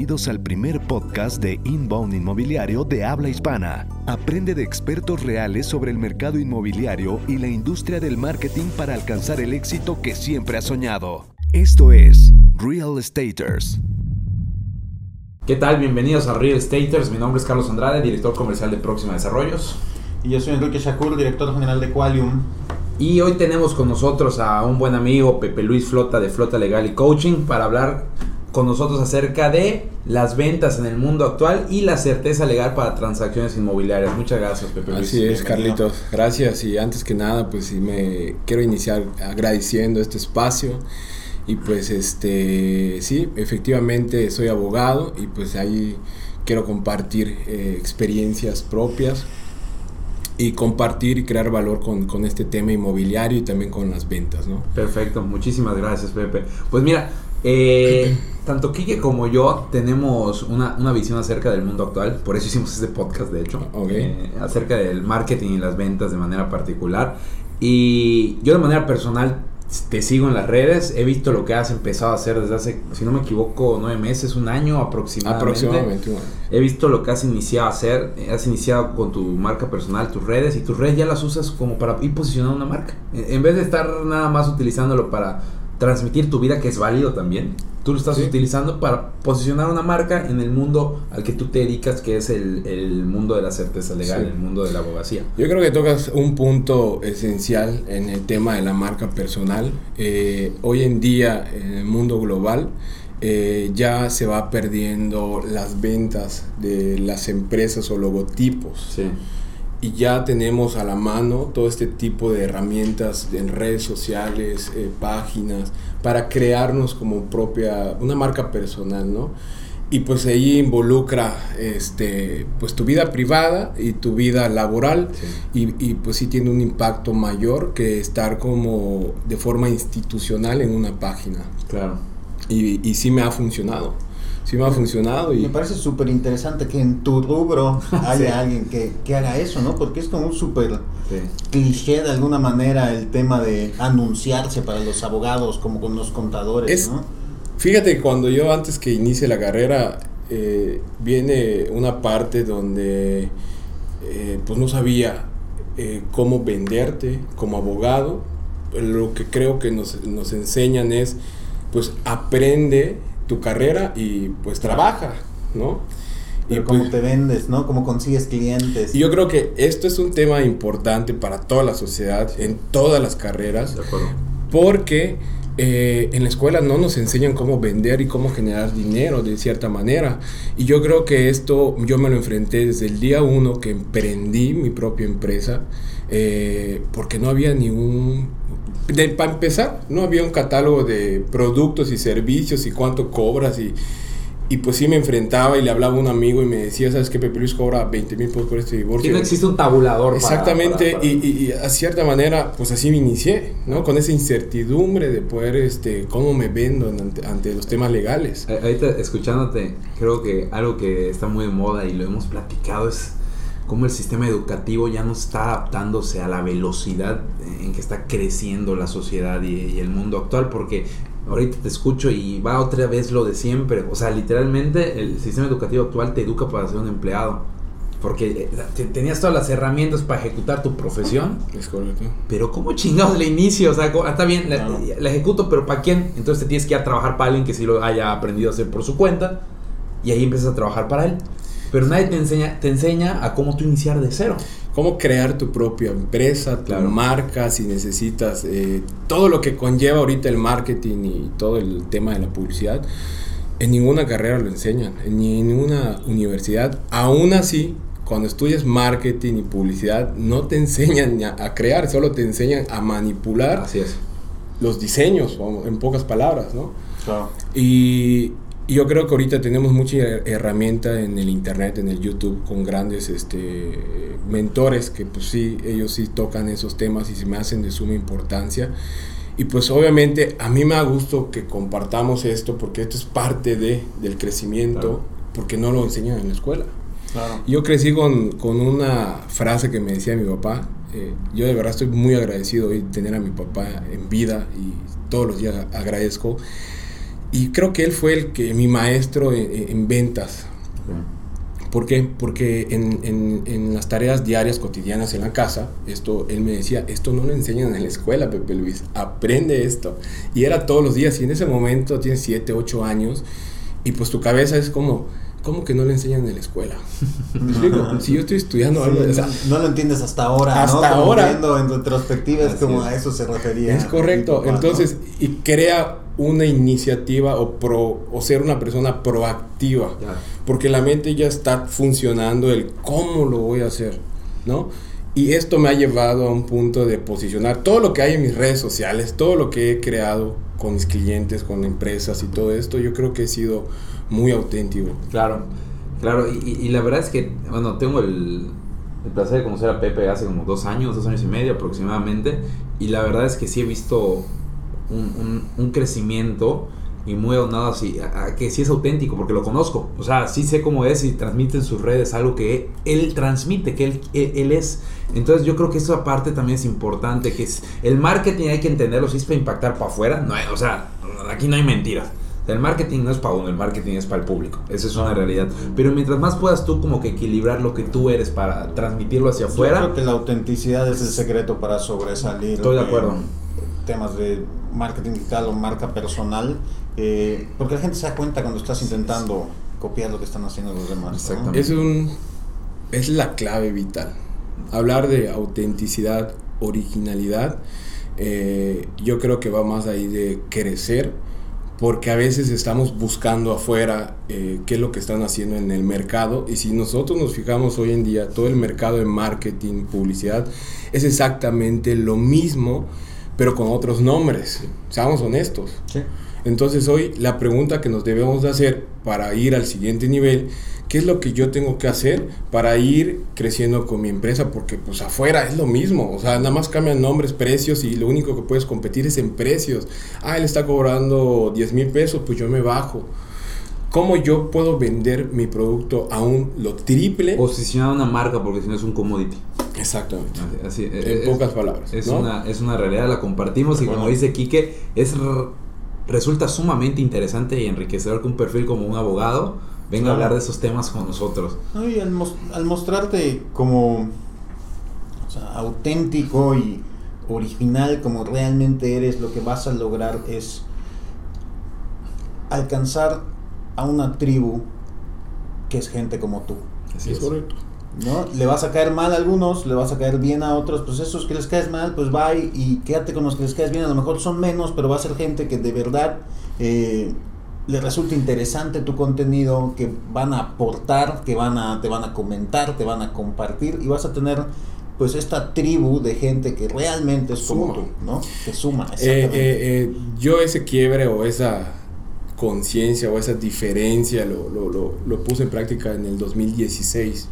Bienvenidos al primer podcast de Inbound Inmobiliario de habla hispana. Aprende de expertos reales sobre el mercado inmobiliario y la industria del marketing para alcanzar el éxito que siempre has soñado. Esto es Real Estaters. ¿Qué tal? Bienvenidos a Real Estaters. Mi nombre es Carlos Andrade, director comercial de Próxima Desarrollos. Y yo soy Enrique Shakur, director general de Qualium. Y hoy tenemos con nosotros a un buen amigo, Pepe Luis Flota de Flota Legal y Coaching, para hablar con nosotros acerca de las ventas en el mundo actual y la certeza legal para transacciones inmobiliarias. Muchas gracias, Pepe Luis. Así es, Carlitos. Gracias. Y antes que nada, pues sí me quiero iniciar agradeciendo este espacio. Y pues este, sí, efectivamente soy abogado y pues ahí quiero compartir eh, experiencias propias y compartir y crear valor con, con, este tema inmobiliario y también con las ventas, ¿no? Perfecto, muchísimas gracias, Pepe. Pues mira, eh, tanto Kike como yo tenemos una, una, visión acerca del mundo actual, por eso hicimos este podcast, de hecho, eh, acerca del marketing y las ventas de manera particular. Y yo de manera personal te sigo en las redes, he visto lo que has empezado a hacer desde hace, si no me equivoco, nueve meses, un año aproximadamente. Aproximadamente. He visto lo que has iniciado a hacer, has iniciado con tu marca personal, tus redes, y tus redes ya las usas como para ir posicionando una marca. En vez de estar nada más utilizándolo para transmitir tu vida, que es válido también. Tú lo estás utilizando para posicionar una marca en el mundo al que tú te dedicas, que es el, el mundo de la certeza legal, el mundo de la abogacía. Yo creo que tocas un punto esencial en el tema de la marca personal. Eh, hoy en día, en el mundo global, eh, ya se va perdiendo las ventas de las empresas o logotipos. Sí y ya tenemos a la mano todo este tipo de herramientas en redes sociales, eh, páginas, para crearnos como propia, una marca personal, ¿no? Y pues ahí involucra este, pues tu vida privada y tu vida laboral y, y, pues sí tiene un impacto mayor que estar como de forma institucional en una página. Claro. Y, y sí me ha funcionado sí me ha funcionado. Y... Me parece súper interesante que en tu rubro haya alguien que, que, haga eso, ¿no? Porque es como un súper sí. cliché de alguna manera el tema de anunciarse para los abogados como con los contadores, es, ¿no? Fíjate, cuando yo antes que inicie la carrera, eh, viene una parte donde eh, pues no sabía eh, cómo venderte como abogado. Lo que creo que nos, nos enseñan es, pues aprende tu carrera y pues trabaja, ¿no? Pero y cómo pues, te vendes, ¿no? Cómo consigues clientes. Y yo creo que esto es un tema importante para toda la sociedad, en todas las carreras, de acuerdo. porque eh, en la escuela no nos enseñan cómo vender y cómo generar dinero de cierta manera. Y yo creo que esto yo me lo enfrenté desde el día uno que emprendí mi propia empresa, eh, porque no había ni un para empezar, no había un catálogo de productos y servicios y cuánto cobras y, y pues sí me enfrentaba y le hablaba a un amigo y me decía, ¿sabes qué? Pepe Luis cobra 20 mil pesos por este divorcio. Y no existe un tabulador. Exactamente, para, para, para... Y, y, a cierta manera, pues así me inicié, ¿no? Con esa incertidumbre de poder, este, cómo me vendo ante, ante los temas legales. Ahorita escuchándote, creo que algo que está muy de moda y lo hemos platicado es cómo el sistema educativo ya no está adaptándose a la velocidad en que está creciendo la sociedad y, y, el mundo actual, porque ahorita te escucho y va otra vez lo de siempre, o sea, literalmente el sistema educativo actual te educa para ser un empleado. Porque eh, tenías todas las herramientas para ejecutar tu profesión. Es correcto. Pero ¿cómo chingados le inicio? O sea, está bien, la, la, ejecuto, pero ¿para quién? Entonces te tienes que ir a trabajar para alguien que sí lo haya aprendido a hacer por su cuenta. Y ahí empiezas a trabajar para él pero nadie te enseña, te enseña a cómo tú iniciar de cero. Cómo crear tu propia empresa, tu claro. marca, si necesitas, eh, todo lo que conlleva ahorita el marketing y todo el tema de la publicidad. En ninguna carrera lo enseñan, en ninguna universidad. Aún así, cuando estudias marketing y publicidad, no te enseñan a, a crear, solo te enseñan a manipular Así es. los diseños, en pocas palabras, ¿no? Claro. Y y yo creo que ahorita tenemos mucha herramienta en el internet, en el YouTube, con grandes este, mentores que pues sí, ellos sí tocan esos temas y se me hacen de suma importancia. Y pues obviamente a mí me da gusto que compartamos esto porque esto es parte de, del crecimiento, claro. porque no lo enseñan en la escuela. Claro. Yo crecí con, con, una frase que me decía mi papá. Eh, yo de verdad estoy muy agradecido de tener a mi papá en vida y todos los días agradezco Y creo que él fue el que, mi maestro en, ventas. ¿Por qué? Porque en, en, en, las tareas diarias, cotidianas en la casa, esto, él me decía, esto no lo enseñan en la escuela, Pepe Luis, aprende esto. Y era todos los días, y en ese momento tienes 7, 8 años, y pues tu cabeza es como, ¿cómo que no le enseñan en la escuela? si yo estoy estudiando algo... no, lo entiendes hasta ahora, hasta ahora. Viendo en retrospectiva es como a eso se refería. Es correcto, entonces, y crea una iniciativa o, pro, o ser una persona proactiva, porque la mente ya está funcionando el cómo lo voy a hacer, ¿no? Y esto me ha llevado a un punto de posicionar todo lo que hay en mis redes sociales, todo lo que he creado con mis clientes, con empresas y todo esto, yo creo que he sido muy auténtico. Claro, claro, y, la verdad es que, bueno, tengo el, el, placer de conocer a Pepe hace como dos años, dos años y medio aproximadamente, y la verdad es que sí he visto un, un, crecimiento y muy aunado así, a, que sí es auténtico, porque lo conozco, o sea, sí sé cómo es y transmite en sus redes algo que él, transmite, que él, él, es. Entonces yo creo que eso aparte también es importante, que es, el marketing hay que entenderlo, si es para impactar para afuera, no o sea, aquí no hay mentiras. El marketing no es para uno, el marketing es para el público. Esa es una realidad. Pero mientras más puedas tú como que equilibrar lo que tú eres para transmitirlo hacia afuera. Yo creo que la autenticidad es el secreto para sobresalir. Estoy de acuerdo. Temas de marketing digital o marca personal. Eh, porque la gente se da cuenta cuando estás intentando copiar lo que están haciendo los demás. Exactamente. Es, un, es la clave vital. Hablar de autenticidad, originalidad, eh, yo creo que va más ahí de crecer porque a veces estamos buscando afuera eh, qué es lo que están haciendo en el mercado y si nosotros nos fijamos hoy en día, todo el mercado de marketing, publicidad, es exactamente lo mismo, pero con otros nombres, seamos honestos. Entonces hoy la pregunta que nos debemos de hacer para ir al siguiente nivel qué es lo que yo tengo que hacer para ir creciendo con mi empresa, porque pues afuera es lo mismo, o sea, nada más cambian nombres, precios y lo único que puedes competir es en precios. Ah, él está cobrando 10 mil pesos, pues yo me bajo. ¿Cómo yo puedo vender mi producto a un lo triple? Posicionar una marca porque si no es un commodity. Exactamente. Así, en pocas palabras. Es, una, es una realidad, la compartimos y como dice Quique, es, resulta sumamente interesante y enriquecedor que un perfil como un abogado venga a hablar de esos temas con nosotros. y al, mostrarte como auténtico y original como realmente eres, lo que vas a lograr es alcanzar a una tribu que es gente como tú. Así es, correcto. ¿No? Le vas a caer mal a algunos, le vas a caer bien a otros, pues esos que les caes mal, pues va y, quédate con los que les caes bien, a lo mejor son menos, pero va a ser gente que de verdad eh, les resulta interesante tu contenido, que van a aportar, que van a, te van a comentar, te van a compartir y vas a tener pues esta tribu de gente que realmente es como tú, ¿no? Que suma. Eh, eh, eh, yo ese quiebre o esa conciencia o esa diferencia lo, lo, lo, lo, puse en práctica en el 2016,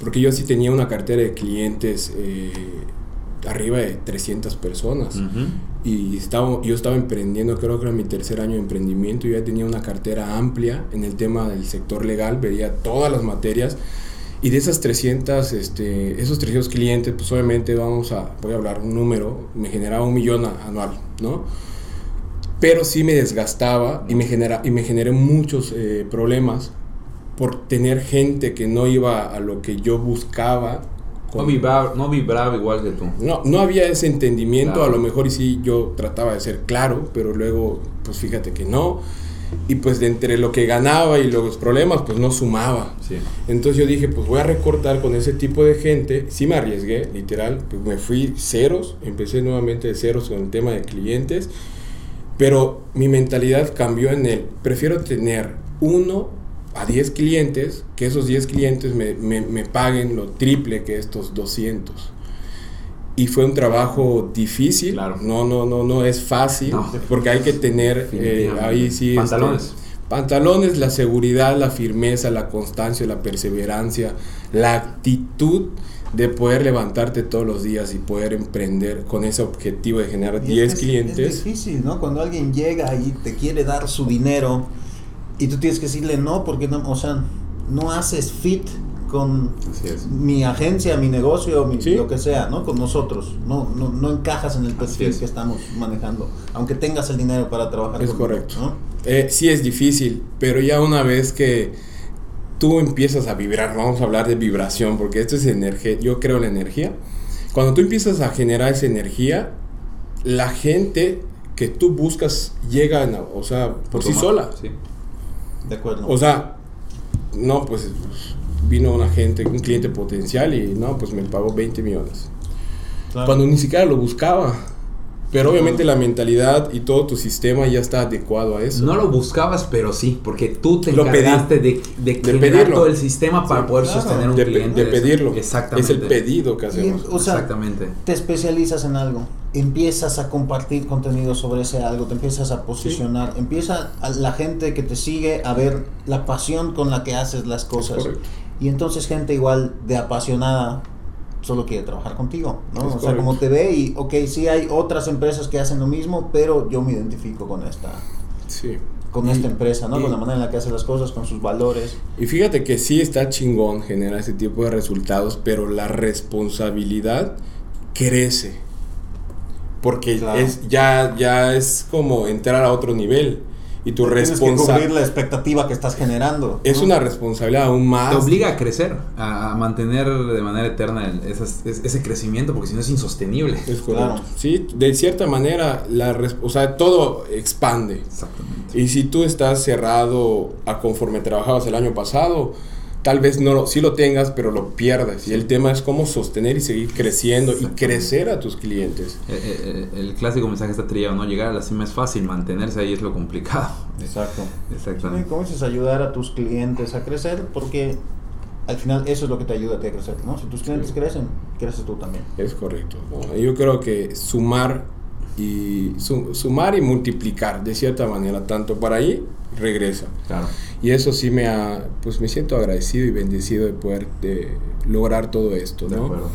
porque yo sí tenía una cartera de clientes arriba de 300 personas. Y estaba, yo estaba emprendiendo, creo que era mi tercer año de emprendimiento, yo ya tenía una cartera amplia en el tema del sector legal, veía todas las materias. Y de esas 300, este, esos 300 clientes, pues obviamente vamos a, voy a hablar un número, me generaba un millón anual, ¿no? Pero sí me desgastaba y me, genera, y me generé muchos eh, problemas por tener gente que no iba a lo que yo buscaba no, vibraba, no vibraba igual que tú. No, no había ese entendimiento, a lo mejor y sí yo trataba de ser claro, pero luego, pues fíjate que no. Y pues de entre lo que ganaba y los problemas, pues no sumaba. Entonces yo dije, pues voy a recortar con ese tipo de gente. Sí me arriesgué, literal, pues me fui ceros, empecé nuevamente de ceros con el tema de clientes, pero mi mentalidad cambió en el, prefiero tener uno a 10 clientes, que esos 10 clientes me, me, paguen lo triple que estos 200. Y fue un trabajo difícil, claro. no, no, no, no es fácil, porque hay que tener eh, ahí sí... Este, pantalones. pantalones, la seguridad, la firmeza, la constancia, la perseverancia, la actitud de poder levantarte todos los días y poder emprender con ese objetivo de generar 10 clientes. Es difícil, ¿no? Cuando alguien llega y te quiere dar su dinero y tú tienes que decirle no, porque no, o sea, no haces fit con mi agencia, mi negocio, lo que sea, ¿no? Con nosotros. No, no, encajas en el perfil que estamos manejando, aunque tengas el dinero para trabajar. Es correcto. Eh, sí es difícil, pero ya una vez que tú empiezas a vibrar, vamos a hablar de vibración, porque esto es energía, yo creo en la energía. Cuando tú empiezas a generar esa energía, la gente que tú buscas llega, o sea, por sí sola. Sí. De acuerdo. O sea, no, pues vino una gente, un cliente potencial y no, pues me pagó 20 millones. Cuando ni siquiera lo buscaba. Pero obviamente la mentalidad y todo tu sistema ya está adecuado a eso. No lo buscabas, pero sí, porque tú te lo encargaste de, de, pedirlo. todo el sistema para poder sostener un cliente. De pedirlo. Exactamente. Es el pedido que hacemos. Exactamente. Te especializas en algo, empiezas a compartir contenido sobre ese algo, te empiezas a posicionar, empieza la gente que te sigue a ver la pasión con la que haces las cosas. Y entonces gente igual de apasionada solo quiere trabajar contigo, ¿no? o sea, como te ve y, ok, sí hay otras empresas que hacen lo mismo, pero yo me identifico con esta. Sí. Con esta empresa, ¿no? con la manera en la que hace las cosas, con sus valores. Y fíjate que sí está chingón generar ese tipo de resultados, pero la responsabilidad crece. Porque es, ya, ya es como entrar a otro nivel y tu responsabilidad. la expectativa que estás generando. Es una responsabilidad aún más. Te obliga a crecer, a mantener de manera eterna ese crecimiento, porque si no es insostenible. Es claro. Sí, de cierta manera, la, o sea, todo expande. Exactamente. Y si tú estás cerrado a conforme trabajabas el año pasado, tal vez no lo, sí lo tengas, pero lo pierdas. Y el tema es cómo sostener y seguir creciendo y crecer a tus clientes. Eh, eh, eh, el, clásico mensaje está trillado, ¿no? Llegar a la cima es fácil, mantenerse ahí es lo complicado. Exacto. Exactamente. ¿Cómo es ayudar a tus clientes a crecer? Porque al final eso es lo que te ayuda a ti a crecer, ¿no? Si tus clientes crecen, creces tú también. Es correcto. Yo creo que sumar y sumar y multiplicar de cierta manera, tanto para ahí regresa. Claro. Y eso sí me ha, pues me siento agradecido y bendecido de poder de lograr todo esto, ¿no?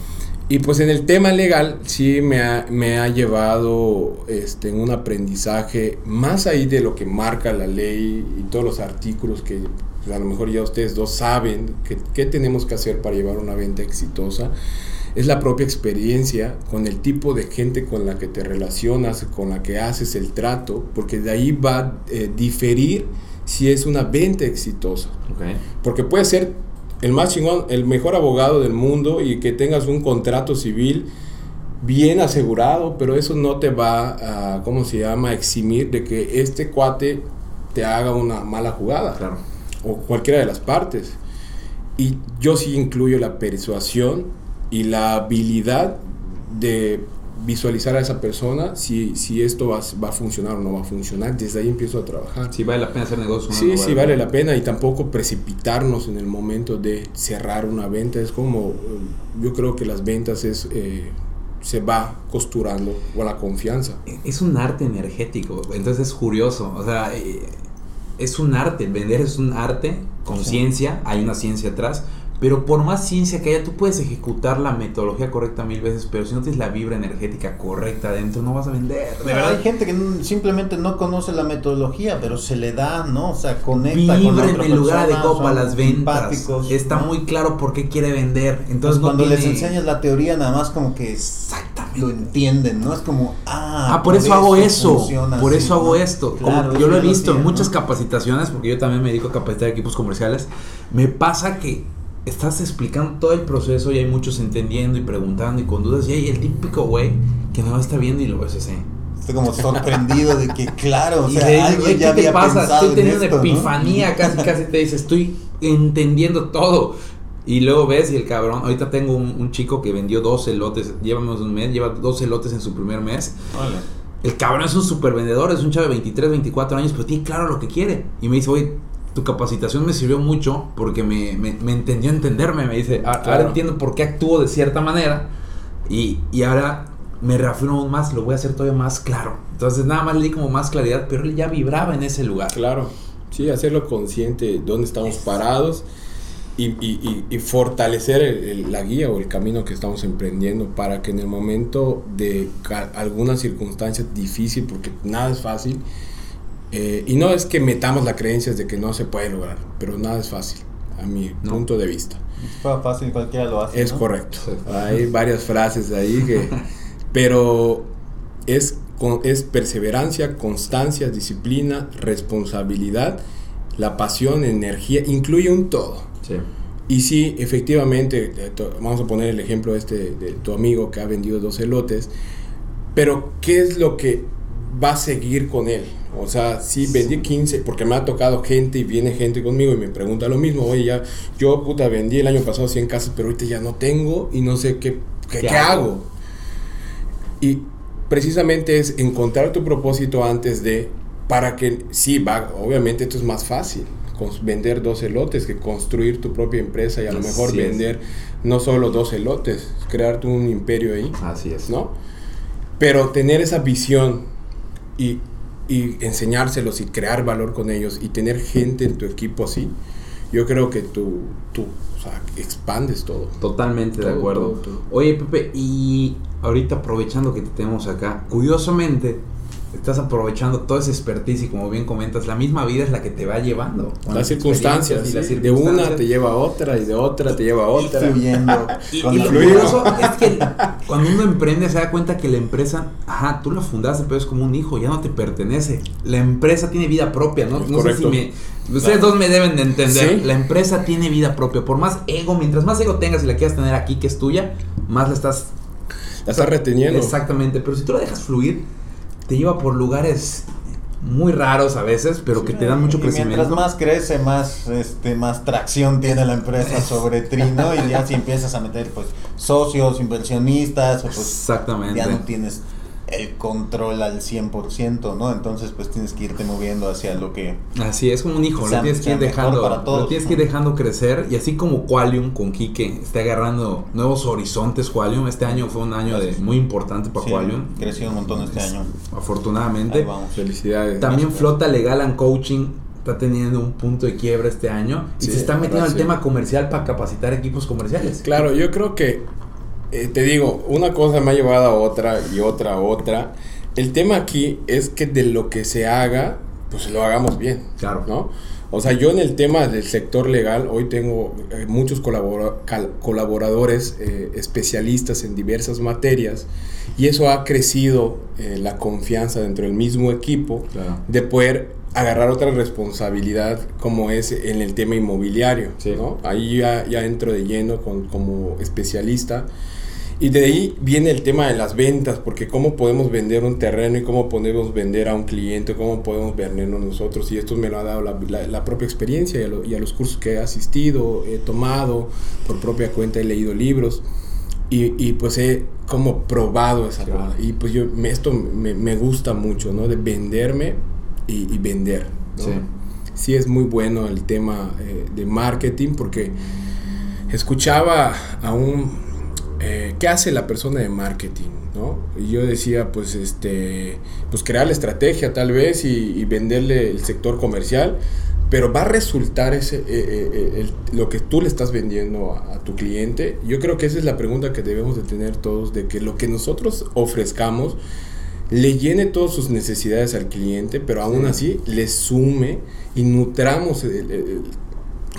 Y pues en el tema legal sí me ha, me ha llevado este, en un aprendizaje más ahí de lo que marca la ley y todos los artículos que pues, a lo mejor ya ustedes dos saben qué tenemos que hacer para llevar una venta exitosa. Es la propia experiencia con el tipo de gente con la que te relacionas, con la que haces el trato, porque de ahí va a eh, diferir si es una venta exitosa. Porque puede ser el más chingón, el mejor abogado del mundo y que tengas un contrato civil bien asegurado, pero eso no te va a, ¿cómo se llama?, eximir de que este cuate te haga una mala jugada. Claro. O cualquiera de las partes. Y yo sí incluyo la persuasión y la habilidad de visualizar a esa persona si, si esto va, va, a funcionar o no va a funcionar. Desde ahí empiezo a trabajar. Si vale la pena hacer negocios. Sí, sí vale la pena y tampoco precipitarnos en el momento de cerrar una venta. Es como, yo creo que las ventas es... Eh, se va costurando con la confianza. Es un arte energético, entonces es curioso, o sea, eh, es un arte, vender es un arte, conciencia, hay una ciencia atrás, pero por más ciencia que haya, tú puedes ejecutar la metodología correcta mil veces, pero si no tienes la vibra energética correcta adentro, no vas a vender. De verdad, hay gente que simplemente no conoce la metodología, pero se le da, ¿no? O sea, conecta con en el lugar de copa las ventas. Está muy claro por qué quiere vender. Entonces, pues cuando les enseñas la teoría, nada más como que lo entienden, ¿no? Es como, ah, ah por, eso, hago eso, por eso hago esto. yo lo he visto en muchas capacitaciones, porque yo también me dedico a capacitar equipos comerciales. Me pasa que estás explicando todo el proceso y hay muchos entendiendo y preguntando y con dudas y hay el típico güey que no está viendo y lo ves así. Estoy como sorprendido de que, claro, o sea, ¿qué te pasa? Estoy teniendo una epifanía, casi, casi te dice, estoy entendiendo todo. Y luego ves y el cabrón, ahorita tengo un, chico que vendió 12 lotes, llevamos un mes, lleva 12 lotes en su primer mes. El cabrón es un super vendedor, es un chavo de 23, 24 años, pero tiene claro lo que quiere. Y me dice, oye, tu capacitación me sirvió mucho porque me, me, me entendió entenderme. Me dice, ah, ahora entiendo por qué actúo de cierta manera y, y, ahora me reafirmo aún más, lo voy a hacer todavía más claro. Entonces nada más le di como más claridad, pero él ya vibraba en ese lugar. Claro, sí, hacerlo consciente de dónde estamos parados y, y, y fortalecer la guía o el camino que estamos emprendiendo para que en el momento de alguna circunstancia difícil, porque nada es fácil, eh, y no es que metamos la creencia de que no se puede lograr, pero nada es fácil, a mi punto de vista. Es fácil, cualquiera lo hace. Es correcto. Hay varias frases ahí que... pero es es perseverancia, constancia, disciplina, responsabilidad, la pasión, energía, incluye un todo. Sí. Y sí, efectivamente, vamos a poner el ejemplo este de tu amigo que ha vendido dos elotes, pero ¿qué es lo que va a seguir con él? O sea, sí, vendí 15, porque me ha tocado gente y viene gente conmigo y me pregunta lo mismo, oye, ya, yo puta vendí el año pasado 100 casas, pero ahorita ya no tengo y no sé qué, qué, hago? Y precisamente es encontrar tu propósito antes de, para que, sí, va, obviamente esto es más fácil, vender dos elotes que construir tu propia empresa y a lo mejor vender no solo dos elotes, crearte un imperio ahí. Así es. ¿No? Pero tener esa visión y, y enseñárselos y crear valor con ellos y tener gente en tu equipo así, yo creo que tú, tú o sea, expandes todo. Totalmente de acuerdo. Oye, Pepe, y ahorita aprovechando que te tenemos acá, curiosamente, estás aprovechando toda esa expertise y como bien comentas, la misma vida es la que te va llevando. Las circunstancias, de una te lleva a otra y de otra te lleva a otra. y, lo curioso es que cuando uno emprende se da cuenta que la empresa, ajá, tú la fundaste, pero es como un hijo, ya no te pertenece. La empresa tiene vida propia, ¿no? no sé si me... Ustedes dos me deben de entender. La empresa tiene vida propia. Por más ego, mientras más ego tengas y la quieras tener aquí que es tuya, más la estás... La estás reteniendo. Exactamente, pero si tú la dejas fluir te lleva por lugares muy raros a veces, pero que te dan mucho crecimiento. mientras más crece, más este más tracción tiene la empresa sobre Trino y ya si empiezas a meter pues socios, inversionistas, pues Exactamente. ya no tienes el control al 100%, ¿no? Entonces, pues tienes que irte moviendo hacia lo que... Así es como un hijo, lo tienes que ir dejando, lo tienes que ir dejando crecer y así como Qualium con Kike está agarrando nuevos horizontes Qualium, este año fue un año de muy importante para Qualium. Creció un montón este año. Afortunadamente. vamos. Felicidades. También Flota Legal and Coaching está teniendo un punto de quiebra este año y se está metiendo al tema comercial para capacitar equipos comerciales. Claro, yo creo que eh, te digo, una cosa me ha llevado a otra y otra a otra. El tema aquí es que de lo que se haga, pues lo hagamos bien. Claro. ¿No? O sea, yo en el tema del sector legal, hoy tengo eh, muchos colaboradores eh, especialistas en diversas materias y eso ha crecido la confianza dentro del mismo equipo de poder agarrar otra responsabilidad como es en el tema inmobiliario. ¿no? Ahí ya, ya, entro de lleno con, como especialista y de ahí viene el tema de las ventas, porque cómo podemos vender un terreno y cómo podemos vender a un cliente, cómo podemos vendernos nosotros. Y esto me lo ha dado la, propia experiencia y a, los cursos que he asistido, he tomado por propia cuenta, he leído libros. Y, pues he como probado esa cosa. Y pues yo, esto me, gusta mucho, ¿no? De venderme y, vender. Sí. sí. es muy bueno el tema eh, de marketing porque escuchaba a un eh, ¿qué hace la persona de marketing? ¿no? Y yo decía, pues, este, pues crear la estrategia tal vez y, venderle el sector comercial, pero va a resultar ese, eh, eh, lo que tú le estás vendiendo a, tu cliente. Yo creo que esa es la pregunta que debemos de tener todos, de que lo que nosotros ofrezcamos le llene todas sus necesidades al cliente, pero aún así le sume y nutramos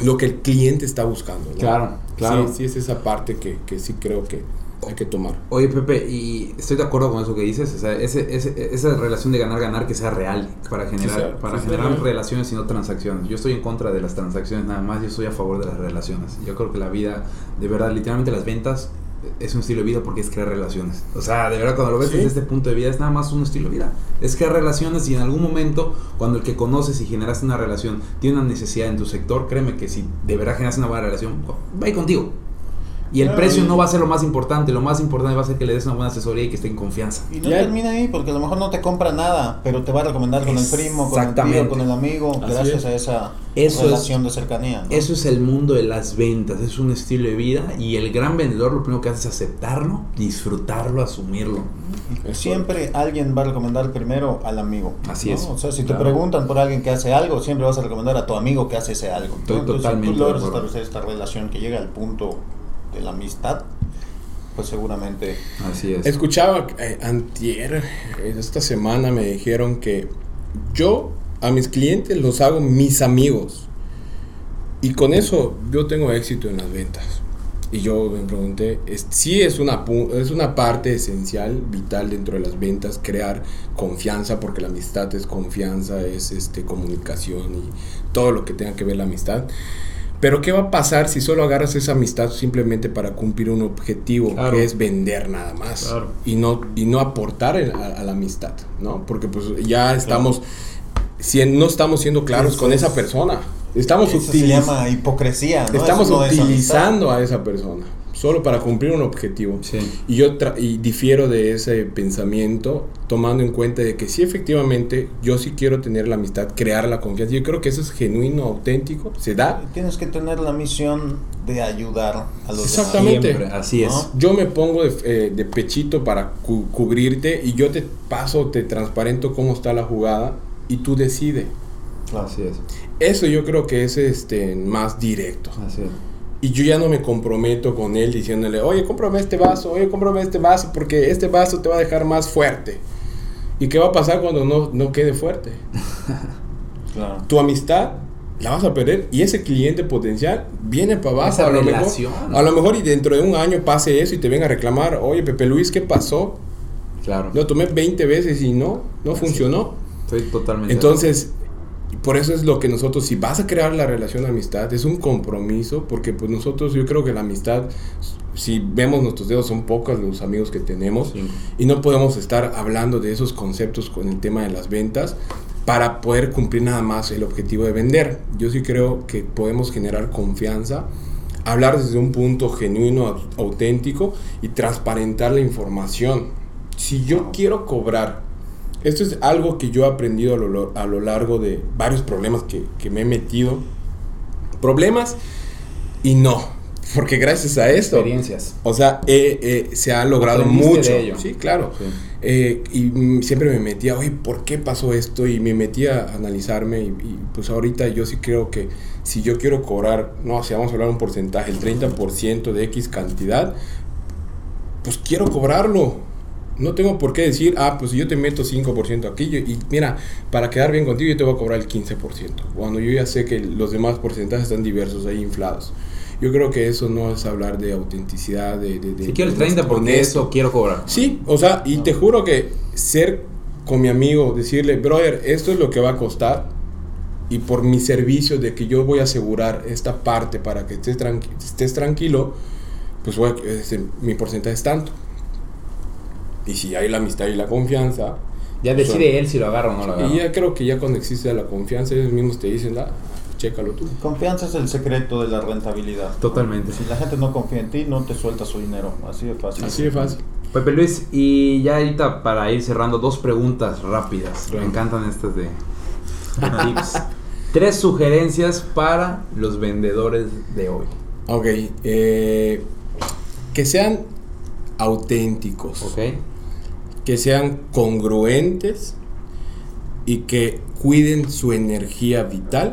lo que el cliente está buscando. Claro, claro. Sí, sí, es esa parte que, que, sí creo que hay que tomar. Oye, Pepe, y estoy de acuerdo con eso que dices, o sea, ese, ese, esa relación de ganar-ganar que sea real para generar, para generar relaciones y no transacciones. Yo estoy en contra de las transacciones nada más, yo estoy a favor de las relaciones. Yo creo que la vida, de verdad, literalmente las ventas es un estilo de vida porque es crear relaciones. O sea, de verdad, cuando lo ves desde este punto de vida, es nada más un estilo de vida. Es crear relaciones y en algún momento, cuando el que conoces y generaste una relación tiene una necesidad en tu sector, créeme que si de verdad generas una buena relación, va contigo. Y el precio no va a ser lo más importante, lo más importante va a ser que le des una buena asesoría y que esté en confianza. Y no termina ahí, porque a lo mejor no te compra nada, pero te va a recomendar con el primo, con el tío, con el amigo, gracias a esa relación de cercanía. Eso es el mundo de las ventas, es un estilo de vida y el gran vendedor lo primero que hace es aceptarlo, disfrutarlo, asumirlo. Siempre alguien va a recomendar primero al amigo. Así es. O sea, si te preguntan por alguien que hace algo, siempre vas a recomendar a tu amigo que hace ese algo. Estoy totalmente. Si tú logras establecer esta relación que llega al punto de la amistad, pues seguramente. Así es. Escuchaba eh, antier, esta semana me dijeron que yo a mis clientes los hago mis amigos. Y con eso yo tengo éxito en las ventas. Y yo me pregunté, es, sí es una, es una parte esencial, vital dentro de las ventas, crear confianza, porque la amistad es confianza, es este, comunicación y todo lo que tenga que ver la amistad. Pero ¿qué va a pasar si solo agarras esa amistad simplemente para cumplir un objetivo que es vender nada más y no y no aportar a, la amistad, ¿no? Porque pues ya estamos si no estamos siendo claros con esa persona. Estamos Eso se llama hipocresía. ¿no? Estamos utilizando a esa persona solo para cumplir un objetivo. Y yo y difiero de ese pensamiento tomando en cuenta de que sí efectivamente yo sí quiero tener la amistad, crear la confianza. Yo creo que eso es genuino, auténtico, se da. Tienes que tener la misión de ayudar a los Exactamente. Demás. así es. Yo me pongo de, eh, de pechito para cubrirte y yo te paso, te transparento cómo está la jugada y tú decides. Así es. Eso yo creo que es este más directo. Así es. Y yo ya no me comprometo con él diciéndole, oye, cómprame este vaso, oye, cómprame este vaso, porque este vaso te va a dejar más fuerte. ¿Y qué va a pasar cuando no, no quede fuerte? claro. Tu amistad la vas a perder y ese cliente potencial viene para abajo. a lo, mejor, a lo mejor y dentro de un año pase eso y te venga a reclamar, oye, Pepe Luis, ¿qué pasó? Claro. Lo tomé 20 veces y no, no funcionó. Estoy totalmente. Entonces, por eso es lo que nosotros, si vas a crear la relación de amistad, es un compromiso, porque pues nosotros, yo creo que la amistad, si vemos nuestros dedos, son pocos los amigos que tenemos, y no podemos estar hablando de esos conceptos con el tema de las ventas para poder cumplir nada más el objetivo de vender. Yo sí creo que podemos generar confianza, hablar desde un punto genuino, auténtico y transparentar la información. Si yo quiero cobrar esto es algo que yo he aprendido a lo, a lo largo de varios problemas que, que, me he metido. Problemas y no. Porque gracias a esto. Experiencias. O sea, se ha logrado mucho. Sí, claro. Eh, y siempre me metía, oye, ¿por qué pasó esto? Y me metía a analizarme. Y, y, pues ahorita yo sí creo que si yo quiero cobrar, no, si vamos a hablar un porcentaje, el 30% de X cantidad, pues quiero cobrarlo no tengo por qué decir, ah, pues yo te meto 5% aquí y mira, para quedar bien contigo yo te voy a cobrar el 15%, cuando yo ya sé que los demás porcentajes están diversos ahí inflados. Yo creo que eso no es hablar de autenticidad, de... de, si quiero el 30 porque eso quiero cobrar. Sí, o sea, y te juro que ser con mi amigo, decirle, brother, esto es lo que va a costar y por mi servicio de que yo voy a asegurar esta parte para que estés, estés tranquilo, pues voy a, mi porcentaje es tanto y si hay la amistad y la confianza. Ya decide él si lo agarra o no lo agarra. Y ya creo que ya cuando existe la confianza, ellos mismos te dicen, ah, chécalo tú. Confianza es el secreto de la rentabilidad. Totalmente. Si la gente no confía en ti, no te suelta su dinero. Así de fácil. Así de fácil. Pepe Luis, y ya ahorita para ir cerrando, dos preguntas rápidas. Me encantan estas de, tips. Tres sugerencias para los vendedores de hoy. Ok. Eh, que sean auténticos. Ok que sean congruentes y que cuiden su energía vital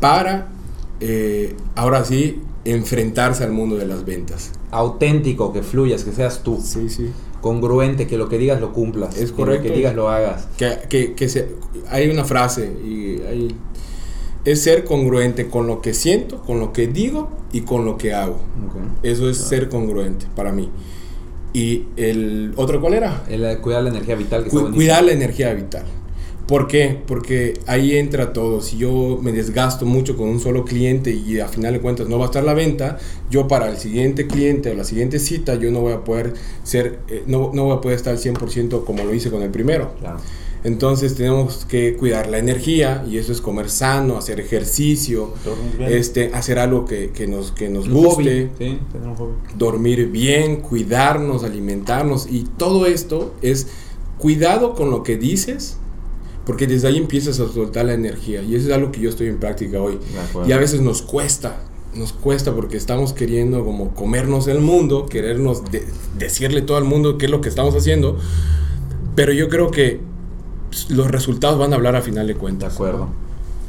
para, eh, ahora sí, enfrentarse al mundo de las ventas. Auténtico, que fluyas, que seas tú. Sí, sí. Congruente, que lo que digas lo cumplas. Es correcto. Que lo que digas lo hagas. Que, que, se, hay una frase y hay, es ser congruente con lo que siento, con lo que digo y con lo que hago. Eso es ser congruente para mí. Y el otro, ¿cuál era? El cuidar la energía vital. cuidar la energía vital. ¿Por qué? Porque ahí entra todo. Si yo me desgasto mucho con un solo cliente y a final de cuentas no va a estar la venta, yo para el siguiente cliente o la siguiente cita yo no voy a poder ser, eh, no, no voy a poder estar al 100% como lo hice con el primero. Claro. Entonces tenemos que cuidar la energía y eso es comer sano, hacer ejercicio, este, hacer algo que, que nos, que nos guste, dormir bien, cuidarnos, alimentarnos y todo esto es cuidado con lo que dices porque desde ahí empiezas a soltar la energía y eso es algo que yo estoy en práctica hoy. Y a veces nos cuesta nos cuesta porque estamos queriendo como comernos el mundo querernos decirle todo al mundo qué es lo que estamos haciendo pero yo creo que los resultados van a hablar a final de cuentas. De acuerdo.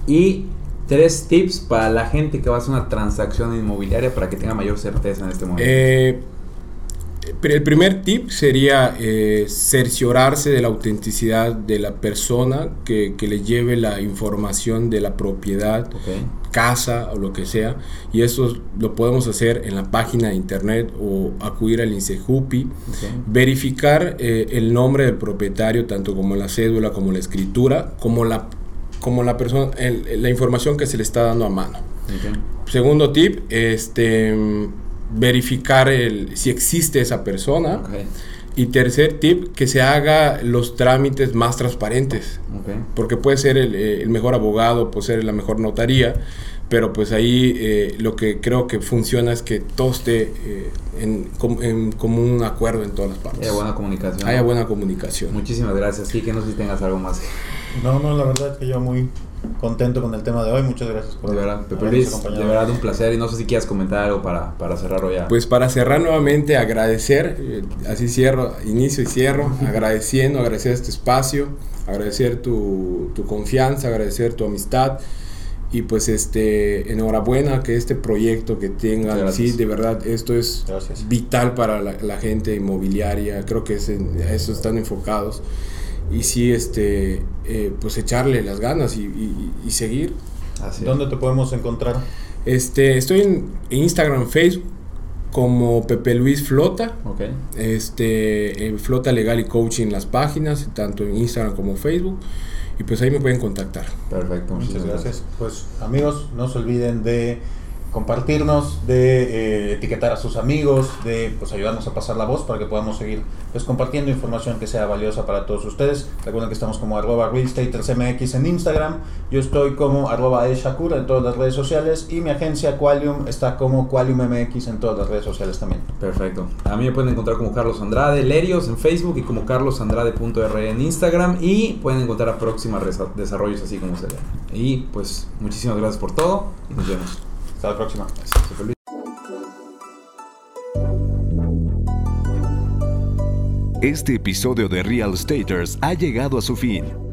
Y tres tips para la gente que va a hacer una transacción inmobiliaria para que tenga mayor certeza en este momento. Eh, el primer tip sería eh, cerciorarse de la autenticidad de la persona que, le lleve la información de la propiedad casa o lo que sea. Y eso lo podemos hacer en la página de internet o acudir al INSEJUPI, verificar eh, el nombre del propietario, tanto como la cédula, como la escritura, como la, como la, persona, la información que se le está dando a mano. Segundo tip, este, verificar el, si existe esa persona. Y tercer tip, que se haga los trámites más transparentes. Porque puede ser eh, el, mejor abogado, puede ser la mejor notaría, pero pues ahí eh, lo que creo que funciona es que todo esté eh, en, en, común acuerdo en todas las partes. Haya buena comunicación. Haya buena comunicación. Muchísimas gracias. Sí, que no sé si tengas algo más. No, no, la verdad es que yo muy contento con el tema de hoy. Muchas gracias por De verdad, Pepe Luis, de verdad un placer. Y no sé si quieras comentar algo para, para cerrar ya. Pues para cerrar nuevamente, agradecer, eh, así cierro, inicio y cierro, agradeciendo, agradecer este espacio, agradecer tu, tu confianza, agradecer tu amistad. Y pues este, enhorabuena que este proyecto que tengan, sí, de verdad, esto es vital para la, gente inmobiliaria, creo que es a eso están enfocados y sí, este, eh, pues echarle las ganas y, seguir. ¿Dónde te podemos encontrar? Este, estoy en Instagram, Facebook como Pepe Luis Flota. Okay. Este, Flota Legal y Coaching las páginas, tanto en Instagram como Facebook. Y pues ahí me pueden contactar. Perfecto, muchas gracias. Pues amigos, no se olviden de compartirnos, de eh, etiquetar a sus amigos, de pues ayudarnos a pasar la voz para que podamos seguir pues compartiendo información que sea valiosa para todos ustedes. Recuerden que estamos como arroba realstatersmx en Instagram, yo estoy como arroba Shakur en todas las redes sociales y mi agencia Qualium está como QualiumMX en todas las redes sociales también. Perfecto. A mí me pueden encontrar como Carlos Andrade Lerios en Facebook y como carlosandrade.r en Instagram y pueden encontrar a próximos desarrollos así como se Y pues muchísimas gracias por todo y nos vemos. Hasta la próxima. Este episodio de Real Staters ha llegado a su fin.